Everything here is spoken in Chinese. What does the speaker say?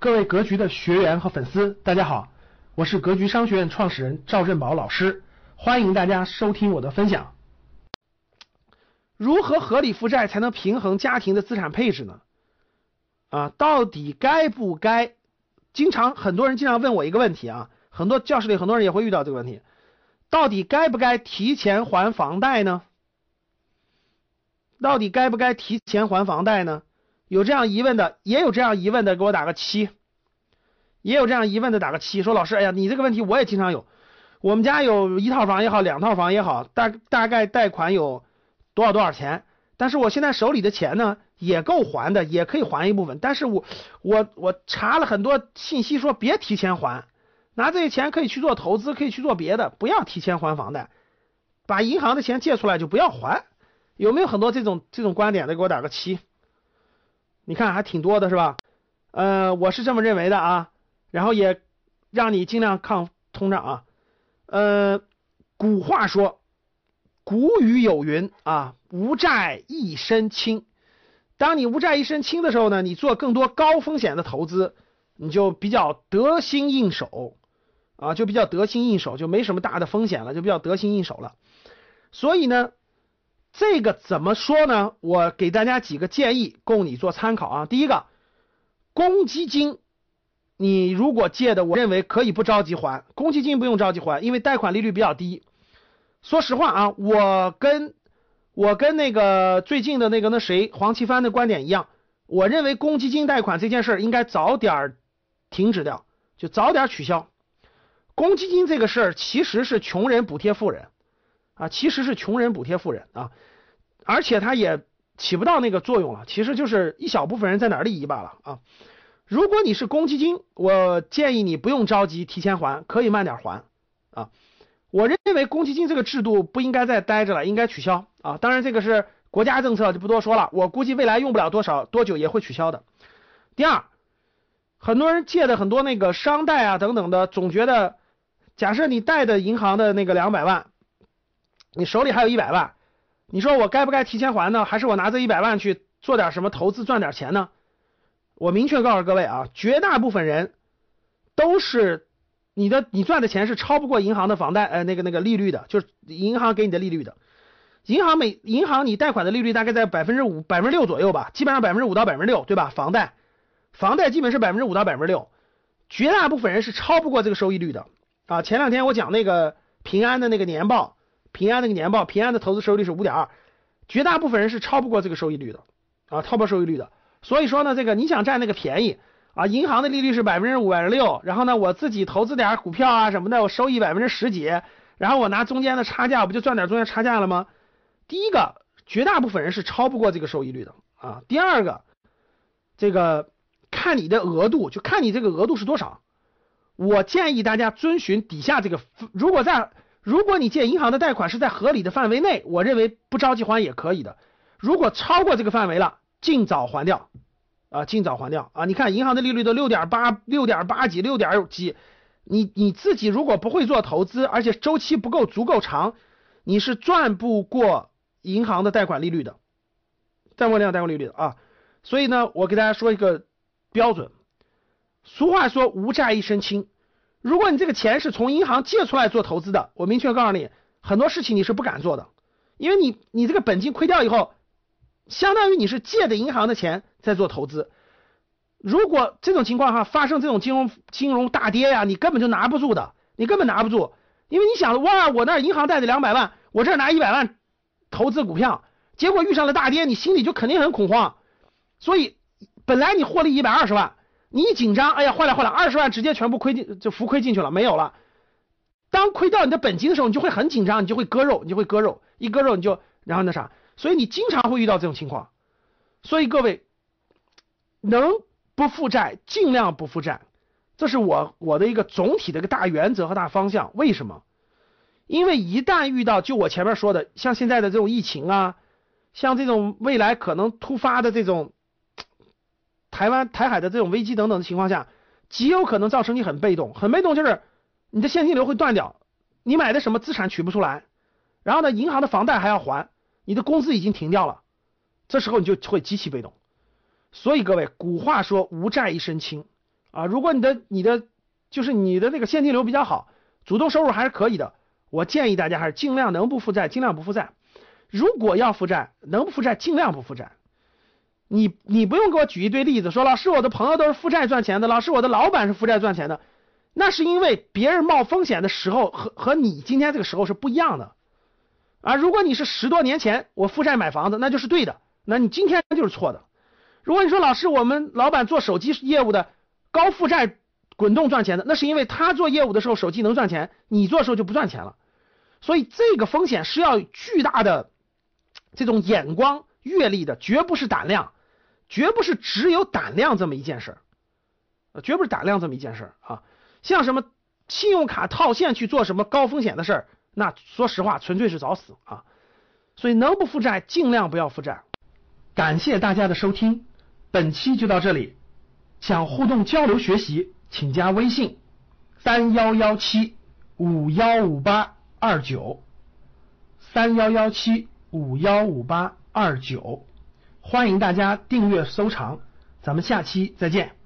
各位格局的学员和粉丝，大家好，我是格局商学院创始人赵振宝老师，欢迎大家收听我的分享。如何合理负债才能平衡家庭的资产配置呢？啊，到底该不该？经常很多人经常问我一个问题啊，很多教室里很多人也会遇到这个问题，到底该不该提前还房贷呢？到底该不该提前还房贷呢？有这样疑问的，也有这样疑问的，给我打个七。也有这样疑问的，打个七。说老师，哎呀，你这个问题我也经常有。我们家有一套房也好，两套房也好，大大概贷款有多少多少钱？但是我现在手里的钱呢，也够还的，也可以还一部分。但是我我我查了很多信息，说别提前还，拿这些钱可以去做投资，可以去做别的，不要提前还房贷，把银行的钱借出来就不要还。有没有很多这种这种观点的？给我打个七。你看还挺多的是吧？呃，我是这么认为的啊，然后也让你尽量抗通胀啊。呃，古话说，古语有云啊，无债一身轻。当你无债一身轻的时候呢，你做更多高风险的投资，你就比较得心应手啊，就比较得心应手，就没什么大的风险了，就比较得心应手了。所以呢。这个怎么说呢？我给大家几个建议，供你做参考啊。第一个，公积金，你如果借的，我认为可以不着急还，公积金不用着急还，因为贷款利率比较低。说实话啊，我跟我跟那个最近的那个那谁黄奇帆的观点一样，我认为公积金贷款这件事儿应该早点停止掉，就早点取消。公积金这个事儿其实是穷人补贴富人啊，其实是穷人补贴富人啊。而且它也起不到那个作用了，其实就是一小部分人在哪儿利益罢了啊。如果你是公积金，我建议你不用着急提前还，可以慢点还啊。我认为公积金这个制度不应该再待着了，应该取消啊。当然这个是国家政策，就不多说了。我估计未来用不了多少多久也会取消的。第二，很多人借的很多那个商贷啊等等的，总觉得，假设你贷的银行的那个两百万，你手里还有一百万。你说我该不该提前还呢？还是我拿这一百万去做点什么投资赚点钱呢？我明确告诉各位啊，绝大部分人都是你的你赚的钱是超不过银行的房贷呃那个那个利率的，就是银行给你的利率的。银行每银行你贷款的利率大概在百分之五百分之六左右吧，基本上百分之五到百分之六对吧？房贷房贷基本是百分之五到百分之六，绝大部分人是超不过这个收益率的啊。前两天我讲那个平安的那个年报。平安那个年报，平安的投资收益率是五点二，绝大部分人是超不过这个收益率的啊，超不过收益率的。所以说呢，这个你想占那个便宜啊，银行的利率是百分之五、百分之六，然后呢，我自己投资点股票啊什么的，我收益百分之十几，然后我拿中间的差价，我不就赚点中间差价了吗？第一个，绝大部分人是超不过这个收益率的啊。第二个，这个看你的额度，就看你这个额度是多少。我建议大家遵循底下这个，如果在如果你借银行的贷款是在合理的范围内，我认为不着急还也可以的。如果超过这个范围了，尽早还掉啊，尽早还掉啊！你看银行的利率都六点八、六点八几、六点几，你你自己如果不会做投资，而且周期不够足够长，你是赚不过银行的贷款利率的，贷款量贷款利率的啊。所以呢，我给大家说一个标准，俗话说无债一身轻。如果你这个钱是从银行借出来做投资的，我明确告诉你，很多事情你是不敢做的，因为你你这个本金亏掉以后，相当于你是借的银行的钱在做投资。如果这种情况哈发生这种金融金融大跌呀，你根本就拿不住的，你根本拿不住，因为你想哇，我那银行贷的两百万，我这拿一百万投资股票，结果遇上了大跌，你心里就肯定很恐慌。所以本来你获利一百二十万。你一紧张，哎呀，坏了坏了，二十万直接全部亏进，就浮亏进去了，没有了。当亏掉你的本金的时候，你就会很紧张，你就会割肉，你就会割肉，一割肉你就然后那啥，所以你经常会遇到这种情况。所以各位能不负债尽量不负债，这是我我的一个总体的一个大原则和大方向。为什么？因为一旦遇到就我前面说的，像现在的这种疫情啊，像这种未来可能突发的这种。台湾、台海的这种危机等等的情况下，极有可能造成你很被动，很被动就是你的现金流会断掉，你买的什么资产取不出来，然后呢，银行的房贷还要还，你的工资已经停掉了，这时候你就会极其被动。所以各位，古话说无债一身轻，啊，如果你的你的就是你的那个现金流比较好，主动收入还是可以的，我建议大家还是尽量能不负债尽量不负债。如果要负债，能不负债尽量不负债。你你不用给我举一堆例子，说老师我的朋友都是负债赚钱的，老师我的老板是负债赚钱的，那是因为别人冒风险的时候和和你今天这个时候是不一样的。啊，如果你是十多年前我负债买房子，那就是对的，那你今天就是错的。如果你说老师我们老板做手机业务的高负债滚动赚钱的，那是因为他做业务的时候手机能赚钱，你做时候就不赚钱了。所以这个风险是要巨大的这种眼光阅历的，绝不是胆量。绝不是只有胆量这么一件事儿，绝不是胆量这么一件事儿啊！像什么信用卡套现去做什么高风险的事儿，那说实话纯粹是找死啊！所以能不负债尽量不要负债。感谢大家的收听，本期就到这里。想互动交流学习，请加微信三幺幺七五幺五八二九三幺幺七五幺五八二九。欢迎大家订阅收藏，咱们下期再见。